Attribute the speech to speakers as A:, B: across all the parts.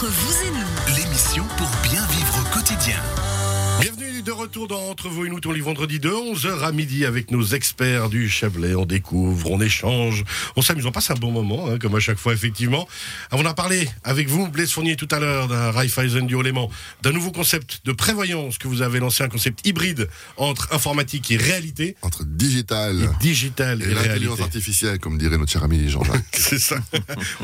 A: Entre vous et nous,
B: L'émission pour bien vivre au quotidien.
C: Bienvenue de retour dans Entre vous et nous, tous les vendredis de 11h à midi avec nos experts du Chablais. On découvre, on échange, on s'amuse, on passe un bon moment, hein, comme à chaque fois, effectivement. On a parlé avec vous, Blaise Fournier, tout à l'heure, d'un Raiffeisen du Haut-Léman, d'un nouveau concept de prévoyance que vous avez lancé, un concept hybride entre informatique et réalité,
D: entre digital
C: digital et,
D: et l'intelligence
C: réalité.
D: artificielle, comme dirait notre cher ami Jean-Jacques.
C: C'est ça.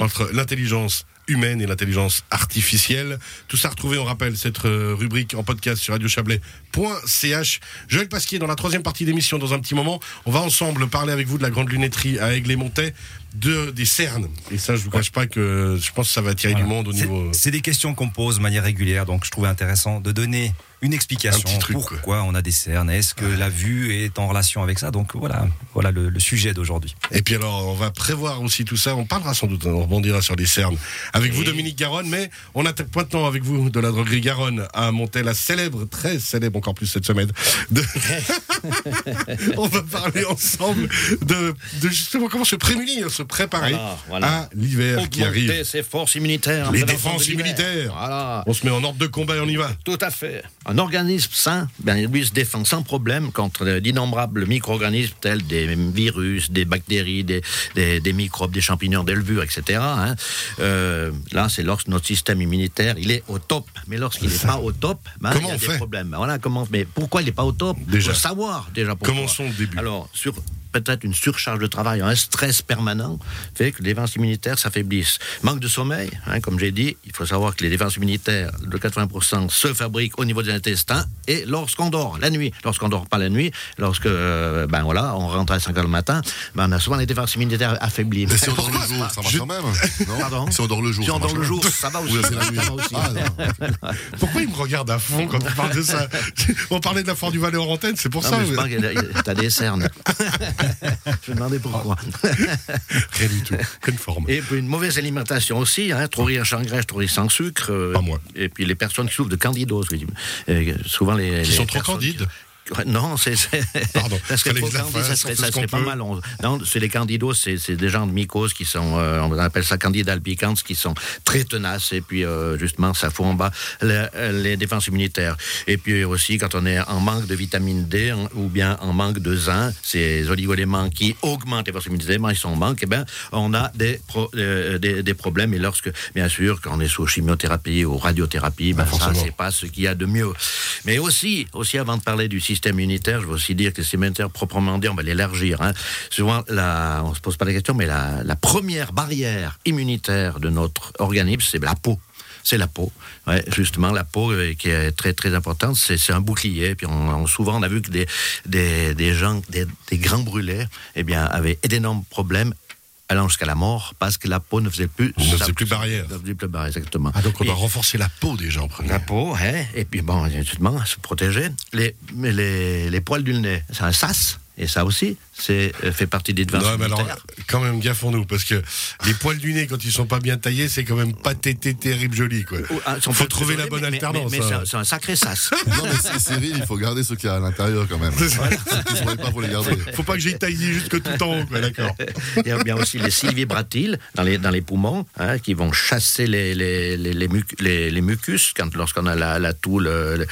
C: Entre l'intelligence humaine et l'intelligence artificielle. Tout ça retrouvé, on rappelle, cette euh, rubrique en podcast sur radiochablais.ch. Joël Pasquier, dans la troisième partie d'émission, dans un petit moment, on va ensemble parler avec vous de la grande lunetterie à Aigle-et-Montais, de, des cernes. Et ça, je vous cache pas que je pense que ça va attirer
E: Voilà.
C: du monde au niveau...
E: C'est des questions qu'on pose de manière régulière, donc je trouvais intéressant de donner une explication.
C: Un truc,
E: pourquoi on a des cernes Est-ce que la vue est en relation avec ça Donc voilà, voilà le, le sujet d'aujourd'hui.
C: Et puis alors, on va prévoir aussi tout ça. On parlera sans doute, on rebondira sur les cernes avec vous, Dominique Garonne, mais on attaque maintenant avec vous de la droguerie Garonne à monter la célèbre, très célèbre encore plus cette semaine. de- on va parler ensemble de, de justement comment se prémunir, se préparer
F: Voilà, voilà.
C: à l'hiver qui arrive.
F: ses forces immunitaires.
C: Les défenses immunitaires.
F: Voilà.
C: On se met en ordre de combat et on y va.
F: Tout à fait. Un organisme sain, ben, lui se défend sans problème contre d'innombrables micro-organismes tels des virus, des bactéries, des, des, des microbes, des champignons, des levures, etc. hein. Euh, là, c'est lorsque notre système immunitaire il est au top. Mais lorsqu'il n'est pas au top, ben, il y a des problèmes. Voilà, comment, mais pourquoi il n'est pas au top?
C: Déjà.
F: Faut savoir déjà pourquoi.
C: Commençons au début.
F: Alors, sur peut-être une surcharge de travail, un stress permanent fait que les défenses immunitaires s'affaiblissent. Manque de sommeil, hein, comme j'ai dit, il faut savoir que les défenses immunitaires de 80% se fabriquent au niveau des intestins et lorsqu'on dort, la nuit, lorsqu'on dort pas la nuit, lorsque euh, ben voilà, on rentre à 5 heures le matin, ben on a souvent les défenses immunitaires affaiblies.
D: Mais si on dort le jour, ça marche
C: Je-
D: quand même. Non?
F: Pardon?
D: Si on dort le jour,
F: Si
D: ça
F: on dort
D: marche
F: le
D: quand
F: jour, ça va aussi.
D: Ah.
C: Pourquoi il me regarde à fond quand on parle de ça? On parlait de la Fort du Valais en antenne, c'est pour
F: Non,
C: ça.
F: mais je
C: mais-
F: t'as des cernes. je me demandais pourquoi.
C: Rien du tout. Quelle forme.
F: Et puis une mauvaise alimentation aussi, hein, trop riche en graisse, trop riche en sucre. euh,
C: Pas moi.
F: Et puis les personnes qui souffrent de candidose. Euh, souvent les.
C: Qui
F: les
C: sont trop candides.
F: qui- Non, c'est.
C: Pardon.
F: Trop
C: que
F: candide, ça serait, ça serait pas
C: peut.
F: mal. On- Non, c'est les candidoses, c'est des gens de mycoses qui sont, euh, on appelle ça candide albicans, qui sont très tenaces et puis euh, justement ça fout en bas les, les défenses immunitaires. Et puis aussi quand on est en manque de vitamine D en- ou bien en manque de zinc, ces oligoéléments qui augmentent les forces immunitaires, ils sont en manque, et ben on a des, pro- euh, des, des problèmes. Et lorsque, bien sûr, quand on est sous chimiothérapie ou radiothérapie, ben ça c'est pas ce qu'il y a de mieux. Mais aussi, aussi avant de parler du système immunitaire, je veux aussi dire que le système proprement dit, on va l'élargir. Hein. Souvent, on se pose pas la question, mais la, première barrière immunitaire de notre organisme, c'est la peau. C'est la peau, justement la peau euh, qui est très très importante. C'est un bouclier. Puis souvent on a vu que des des, gens, des, des grands brûlés, eh bien avaient d'énormes problèmes allant jusqu'à la mort parce que la peau ne faisait plus
C: Ne faisait plus barrière.
F: ne faisait plus barrière, exactement.
C: Ah, donc on
F: Et-
C: doit renforcer la peau déjà en premier.
F: la peau, hein, et puis bon, justement, se protéger. Les, les, les poils du nez, c'est un sas, et ça aussi, c'est euh, fait partie des défenses
C: Non, mais alors, quand même, gaffons-nous, parce que les poils du nez, quand ils sont pas bien taillés, c'est quand même pas tété terrible joli, quoi.
F: Oh, ah, sont
C: Faut trouver la bonne alternance.
F: Mais, mais c'est
C: hein.
F: un- c'est un, sacré sas.
D: Non, mais c'est Cyril, il faut garder ce qu'il y a à l'intérieur quand même. Pas, faut les garder.
C: Faut pas que j'aille taillé jusque tout en haut, quoi, d'accord.
F: Il y a bien aussi les sylvibratiles dans les, dans les poumons hein, qui vont chasser les, les, les, les, muc- les- les mucus quand, lorsqu'on a la, la toux de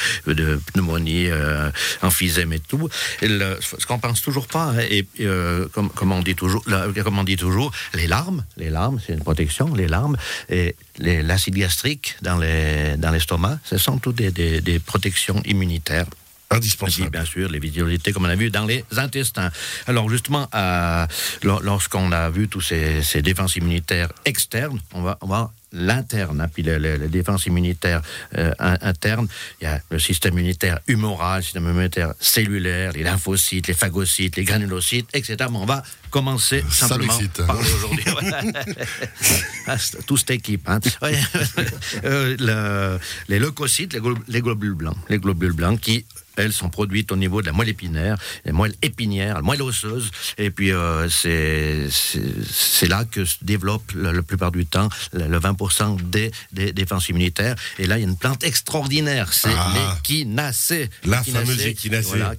F: pneumonie, euh, emphysème et tout. Ce qu'on pense toujours pas, hein, et, euh, comme, on dit toujours, comme on dit toujours, les larmes, les larmes, c'est une protection, les larmes, et l'acide gastrique dans les dans l'estomac, ce sont toutes des protections immunitaires.
C: Indispensable.
F: bien sûr, les visualités, comme on a vu, dans les intestins. Alors, justement, euh, lor- lorsqu'on a vu tous ces, ces défenses immunitaires externes, on va, on va l'interne, hein, puis les, les- les défenses immunitaires euh, in- internes, il y a le système immunitaire humoral, le système immunitaire cellulaire, les lymphocytes, les phagocytes, les granulocytes, etc. Mais on va commencer
D: Ça
F: simplement parler aujourd'hui. Ah, Tout cette équipe. Hein. Euh, le- les leucocytes, les globules blancs, les globules blancs qui elles sont produites au niveau de la moelle épinaire, la moelle épinière, la moelle osseuse, et puis euh, c'est là que se développe la, la plupart du temps le, le 20% des, des défenses immunitaires. Et là, il y a une plante extraordinaire, c'est
C: Ah.
F: l'échinacée.
C: La fameuse échinacée.
F: Voilà,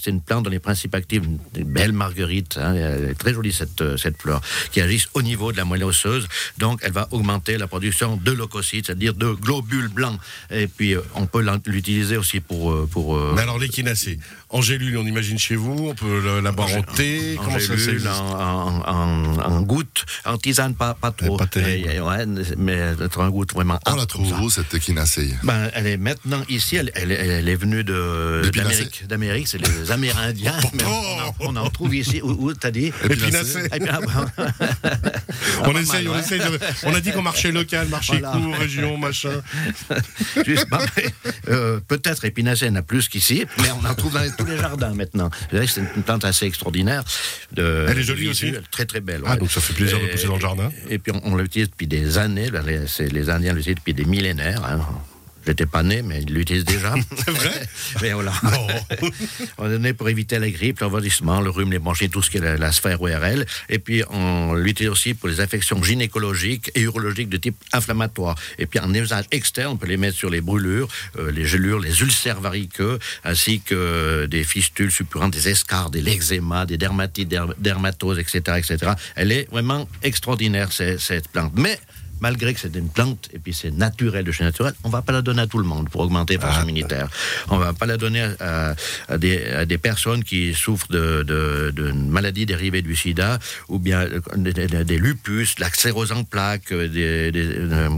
F: c'est une plante dont les principes actifs, une, belle marguerite, hein, elle est très jolie cette, euh, cette fleur, qui agissent au niveau de la moelle osseuse. Donc, elle va augmenter la production de leucocytes, c'est-à-dire de globules blancs. Et puis, euh, on peut l'utiliser aussi pour. euh, pour
C: Mais alors l'échinacée, en gélule, on imagine chez vous, on peut la boire en thé,
F: en
C: comment ça
F: gélule,
C: s'existe
F: en, en, en- en goutte, en tisane, pas, pas trop.
C: pas terrible.
F: Et, ouais, mais être en goutte vraiment.
D: On
F: ah,
D: la trouve où cette échinacée
F: Ben, elle est maintenant ici, elle, elle- elle est venue d'Amérique. D'Amérique, c'est les Amérindiens. mais on, en, on en trouve ici. Où, où t'as dit?
C: Épinacée.
F: Eh bien,
C: On essaye, on essaye de- On a dit qu'on marchait local, marché
F: Voilà.
C: court, région, machin.
F: Justement, euh, peut-être épinacée, il y en a plus qu'ici, mais on en trouve dans tous les jardins maintenant. C'est une plante assez extraordinaire. De,
C: Elle est jolie aussi
F: Très très belle.
C: Ah,
F: ouais.
C: donc ça fait plaisir de pousser dans le jardin.
F: Et puis on, on l'utilise depuis des années. les, les Indiens l'utilisent depuis des millénaires. hein. J'étais pas né, mais ils l'utilisent déjà.
C: C'est vrai
F: Mais voilà. On est né pour éviter la grippe, l'envahissement, le rhume, les bronchites, tout ce qui est la, la sphère ORL. Et puis, on l'utilise aussi pour les infections gynécologiques et urologiques de type inflammatoire. Et puis, en usage externe, on peut les mettre sur les brûlures, euh, les gelures, les ulcères variqueux, ainsi que des fistules suppurantes, des escarres, des lexémas, des dermatites, der- dermatoses, etc., etc. Elle est vraiment extraordinaire, cette, cette plante. Mais, malgré que c'est une plante et puis c'est naturel de chez naturel, on va pas la donner à tout le monde pour augmenter la force immunitaire. On va pas la donner à, à des, à des personnes qui souffrent de, de, de maladies dérivées du sida ou bien des, des- des lupus, la sclérose en plaques, euh, euh,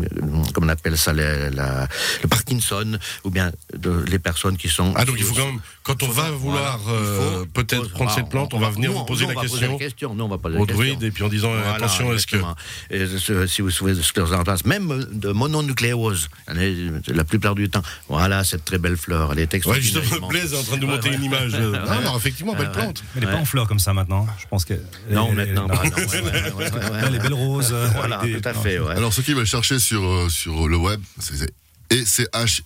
F: comment on appelle ça, la- la- le Parkinson ou bien de- les personnes qui sont...
C: Ah donc il faut quand même, quand on va vouloir euh, peut-être prendre
F: ah,
C: cette plante, on va venir
F: nous,
C: vous poser la
F: on va poser
C: question
F: la question. Nous, on va poser la question.
C: druide et puis en disant
F: Voilà,
C: attention, est-ce que.
F: Et si vous souffrez de sclérose en plaques, même de mononucléose, la plupart du temps, voilà cette très belle fleur, elle est
C: Ouais,
F: extraordinaire.
C: justement, Blaise est en train de monter une image. euh, Non, non, effectivement, belle plante.
E: Mais elle n'est pas en fleurs comme ça maintenant. Je pense que.
F: Non, maintenant, non, ouais, ouais, ouais, ouais, ouais.
E: Les belles roses. euh,
F: Voilà,
E: des-
F: tout à fait, ouais.
D: Alors, ceux qui veulent chercher sur, euh, sur le web, c'est et C-H-I-N-A-C-E-E.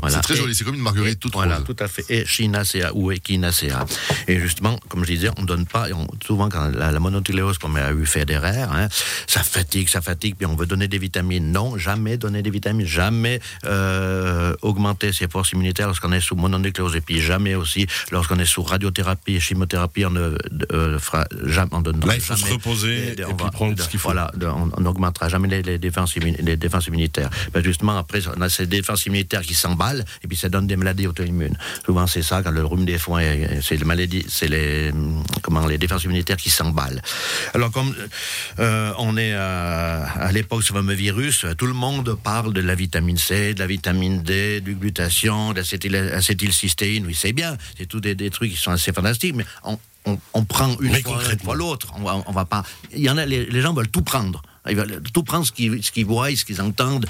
F: Voilà.
D: C'est très
F: Et-
D: joli, c'est comme une marguerite toute
F: Voilà,
D: rose.
F: tout à fait. Echinacea ou Echinacea. Et justement, comme je disais, on ne donne pas, et on- souvent quand la, la mononucléose, comme a eu Federer, hein, ça fatigue, ça fatigue, puis on veut donner des vitamines. Non, jamais donner des vitamines, jamais euh, augmenter ses forces immunitaires lorsqu'on est sous mononucléose, et puis jamais aussi lorsqu'on est sous radiothérapie et chimiothérapie, on ne euh, fera jamais, on donne
C: Là, il faut se reposer et
F: on
C: puis
F: va-
C: prendre ce qu'il faut.
F: Voilà, on n'augmentera jamais les, les défenses immun- les défenses immunitaires. Ben justement, après, on a ces défenses immunitaires qui et puis ça donne des maladies auto-immunes. Souvent, c'est ça, quand le rhume des foins, est- c'est les maladies, c'est les, hum, comment, les défenses immunitaires qui s'emballent. Alors, comme euh, on est à, à l'époque ce fameux virus, tout le monde parle de la vitamine C, de la vitamine D, du l'acétyl- l'acétylcystéine. Oui, c'est bien, c'est tous des, des trucs qui sont assez fantastiques, mais on, on, on prend une
C: Mais
F: fois, l'autre. On va, on va pas. Il y en a, les, les gens veulent tout prendre. Tout prendre ce qu'ils qu'ils voient, ce qu'ils entendent.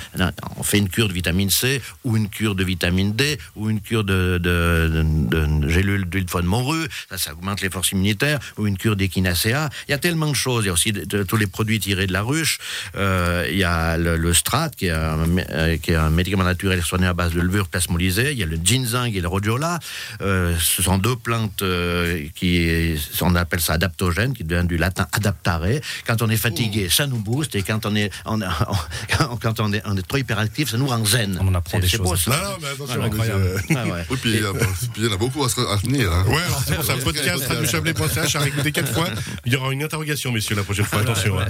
F: On fait une cure de vitamine C, ou une cure de vitamine D, ou une cure de, de, de, de gélule d'huile de foie de morue. Ça, ça augmente les forces immunitaires. Ou une cure d'échinacea. Il y a tellement de choses. Il y a aussi tous les produits tirés de la ruche. Euh, il y a le, le strat, qui est, un, mé- euh, qui est un médicament naturel soigné à base de levure plasmolysée. Il y a le ginseng et le rhodiola. Euh, ce sont deux plantes euh, qui, on appelle ça adaptogène, qui vient du latin adaptare. Quand on est fatigué, ça nous booste, et quand on est, on, on- quand on est, on est trop hyperactif, ça nous rend zen.
E: On en apprend des
F: beau,
E: choses.
F: ça.
C: Non, non, mais attention.
F: Voilà,
C: incroyable.
F: Ah ouais.
D: Oui, puis il y, il en a beaucoup à, se- à tenir. Hein.
C: Ouais, alors c'est pour ça, podcast radiochablais.ch à réécouter quatre fois. Il y aura une interrogation, messieurs, la prochaine fois. Attention. hein.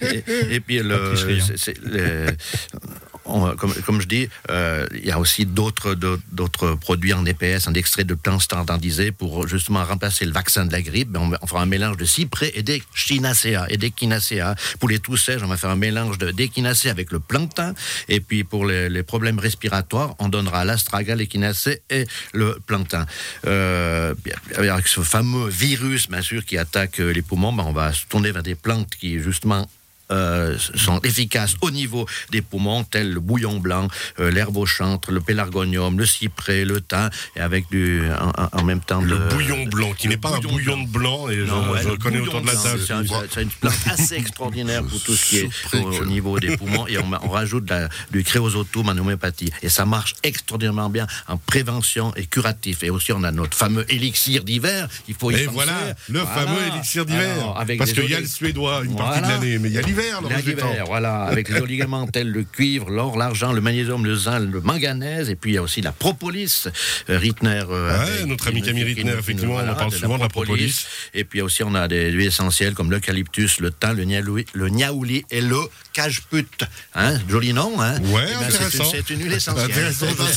F: et, et puis, le, comme, je dis, euh, il y a aussi d'autres produits en EPS, en extrait de plantes standardisés pour justement remplacer le vaccin de la grippe. Ben, on, on fera un mélange de cyprès et d'échinacea et d'échinacea. Pour les toux sèches, on va faire un mélange de- avec le plantain. Et puis pour les, problèmes respiratoires, on donnera l'astragal, l'échinacée et le plantain. Euh, avec ce fameux virus, bien sûr, qui attaque euh, les poumons, ben, on va se tourner vers des plantes qui justement euh, sont efficaces au niveau des poumons, tels le bouillon blanc, euh, l'herbe au chantre, le pélargonium, le cyprès, le thym, et avec du, en, même temps
C: Le
F: de-
C: bouillon blanc, qui n'est pas un
F: bouillon
C: de blanc, et je,
F: ouais,
C: je connais autour de la table.
F: C'est un- c'est une plante assez extraordinaire pour tout ce qui est au, niveau des poumons. Et on, on rajoute la- du créosotum en homéopathie. Et ça marche extraordinairement bien en prévention et curatif. Et aussi, on a notre fameux élixir d'hiver. Il faut y
C: Et
F: penser.
C: voilà, le
F: Voilà.
C: fameux élixir d'hiver. Parce qu'il y a le suédois une partie de l'année, mais il y a l'hiver, le
F: La l'hiver, voilà, avec les oligaments tels le cuivre, l'or, l'argent, le magnésium, le zinc, le manganèse, et puis il y a aussi la propolis, euh, Rittner. euh,
C: Ouais,
F: avec-
C: notre ami Camille Rittner,
F: qui-
C: effectivement, on en
F: voilà,
C: parle souvent de la propolis.
F: Et puis aussi, on a des huiles essentielles comme l'eucalyptus, le thym, le niaouli, le niaouli et le cajeput. Hein, joli nom, hein
C: Ouais,
F: Eh ben, c'est une-
C: intéressant.
F: C'est une huile essentielle.
C: Intéressant.
D: Je sens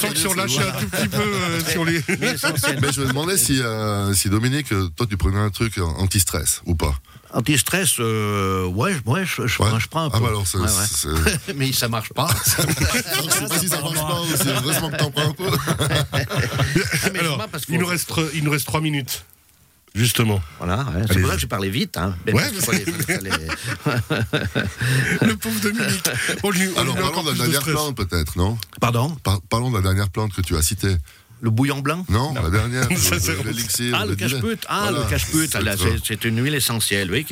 D: que
C: lâchait
D: c'est
C: un tout petit peu euh, sur les.
D: Mais je me demandais si, euh, si Dominique, toi, tu prenais un truc anti-stress ou pas?
F: Anti-stress, euh, ouais, ouais, je, je
D: Ouais.
F: prends, je prends un
D: Ah
F: peu.
D: bah alors, c'est-
F: Ouais,
D: c'est-
F: Mais ça marche pas.
D: Je sais pas si ça marche pas aussi. Heureusement que t'en prends un peu.
F: Ah, mais
C: Alors,
F: parce
C: il nous, reste, il nous reste trois minutes. Justement.
F: Voilà, ouais, c'est pour ça que j'ai parlé vite. Hein. Mais
C: Ouais,
F: fallait- fallait-
C: Le pauvre Dominique. On lui, on
D: Alors, parlons de la
C: de
D: dernière
C: stress.
D: plante, peut-être, non?
F: Pardon?
D: Par- Parlons de la dernière plante que tu as citée.
F: Le bouillon blanc?
D: Non, la dernière. L'élixir.
F: Ah, le cache-put. Ah,
D: Voilà.
F: le cache-put.
D: C'est
F: Ah. C'est une huile essentielle, oui.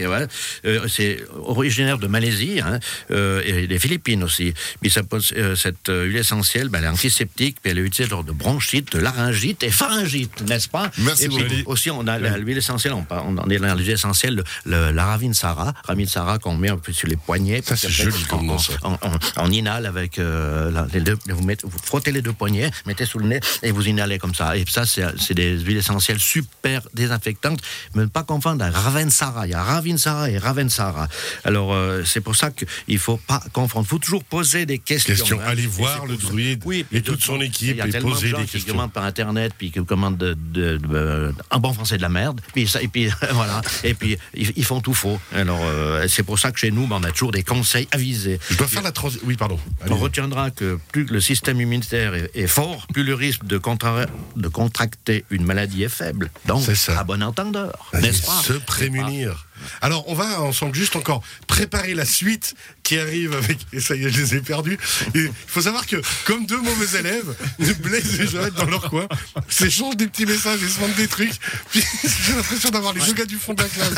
F: Euh, c'est originaire de Malaisie hein, euh, et des Philippines aussi. Puis ça euh, cette euh, huile essentielle, ben, elle est antiseptique, puis elle est utilisée lors de bronchite, de laryngite et pharyngite, n'est-ce pas?
D: Merci
F: Et puis aussi, on a l'huile essentielle, on, on est dans l'huile essentielle, le, la ravinsara, ravinsara qu'on met un peu sur les poignets.
C: Ça, c'est joli comme
F: on- inhale avec la- les deux, vous, mettez, vous frottez les deux poignets, mettez sous le nez et vous inhalez comme ça. Et ça, c'est des huiles essentielles super désinfectantes, mais ne pas confondre Ravensara. Il y a Ravinsara et Ravensara. Alors, euh, c'est pour ça qu'il ne faut pas confondre. Il faut toujours poser des questions.
C: Question.
F: hein.
C: Allez voir le druide
F: Oui,
C: et toute son équipe
F: Il y a
C: et
F: tellement de
C: poser
F: gens
C: des
F: qui
C: questions.
F: commandent par Internet, puis qui commandent de, de- de- euh, en bon français de la merde. Puis ça, et puis voilà. Et puis ils, ils font tout faux. Alors euh, c'est pour ça que chez nous, ben, on a toujours des conseils avisés.
C: Je dois faire la transition. Oui, pardon.
F: On retiendra que plus le système immunitaire est, est fort, plus le risque de, de contracter une maladie est faible. Donc,
C: ça.
F: à bon entendeur, n'est-ce pas?
C: Se prémunir. Alors, on va ensemble juste encore préparer la suite qui arrive avec. Et ça y est, je les ai perdus. Et Il faut savoir que, comme deux mauvais élèves, Blaise et Joël dans leur coin s'échangent des petits messages et se demandent des trucs. Puis j'ai l'impression d'avoir les deux gars du fond de la classe,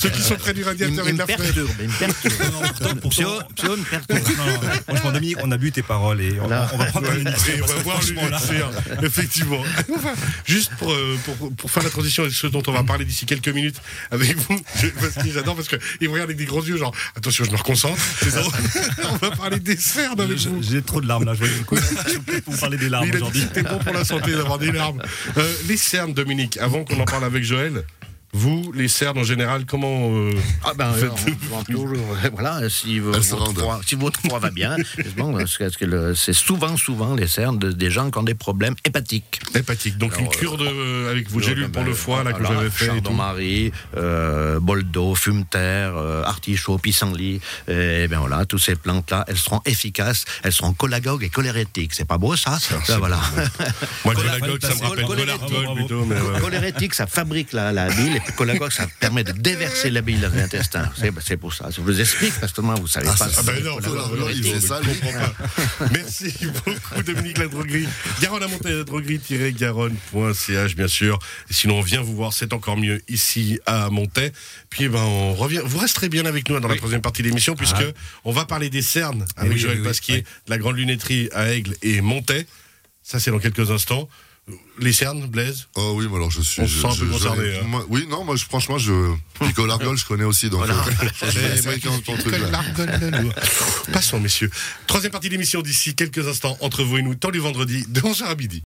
C: ceux qui sont près du radiateur et de
F: me
C: la fenêtre.
F: perturbe, il me perturbe. Me
E: non, franchement, Dominique, on a bu tes paroles et on, va prendre
C: on va voir l'élixir, effectivement. Juste pour, euh, pour, pour faire la transition avec ce dont on va parler d'ici quelques minutes avec vous, je- j'adore parce qu'ils me regardent avec des gros yeux, genre attention, je me reconcentre. on va parler des cernes avec
E: J'ai- trop de larmes là, je vois du coup. Vous parler des larmes aujourd'hui.
C: c'était bon pour la santé d'avoir des larmes. Euh, les cernes, Dominique, avant qu'on en parle avec Joël, vous, les cernes en général, comment. euh,
F: Ah ben,
C: Faites-
F: on- on- toujours, voilà, si, votre foie, si votre foie va bien, c'est bon, parce que- parce que le- c'est souvent, souvent les cernes de- des gens qui ont des problèmes hépatiques.
C: hépatique Donc
F: Alors,
C: une cure de, euh, avec vos gélules pour le foie là, que j'avais fait.
F: Chardon-Marie, euh, bol d'eau, fume-terre, euh, artichaut, pissenlit. Et bien voilà, toutes ces plantes-là, elles seront efficaces, elles seront cholagogues et cholérétiques. C'est pas beau ça, Ça, voilà.
C: Moi, golagogue, ça me rappelle plutôt.
F: Cholérétique, ça fabrique la, la bile, cholagogue, ça permet de déverser la bile dans l'intestin. C'est c'est pour ça. Je vous explique, parce que moi, vous savez
D: Ah,
F: pas.
C: Ah ben non, non,
D: il ça,
C: je comprends pas. Merci beaucoup Dominique Ladroguerie. Garonne à montagne ladroguerie-garonne.ch bien sûr. Et sinon on vient vous voir, c'est encore mieux ici à Montaix. Puis eh ben on revient. Vous resterez bien avec nous dans la troisième partie de l'émission puisque on va parler des cernes avec
E: oui,
C: Joël
E: oui,
C: Pasquier de la grande lunetterie à Aigle et Montaix. Ça c'est dans quelques instants. Les cernes, Blaise?
D: Oh oui, mais alors je suis.
C: On se sent un peu concerné, hein.
D: moi- oui, non, moi je- franchement, je. Pico Largol, je connais aussi. Donc, euh, je
C: Eh,
D: ton truc,
C: que
D: là.
C: l'argonne-le-loup. Passons, messieurs. Troisième partie de l'émission d'ici quelques instants entre vous et nous, temps du vendredi, de 11h à midi.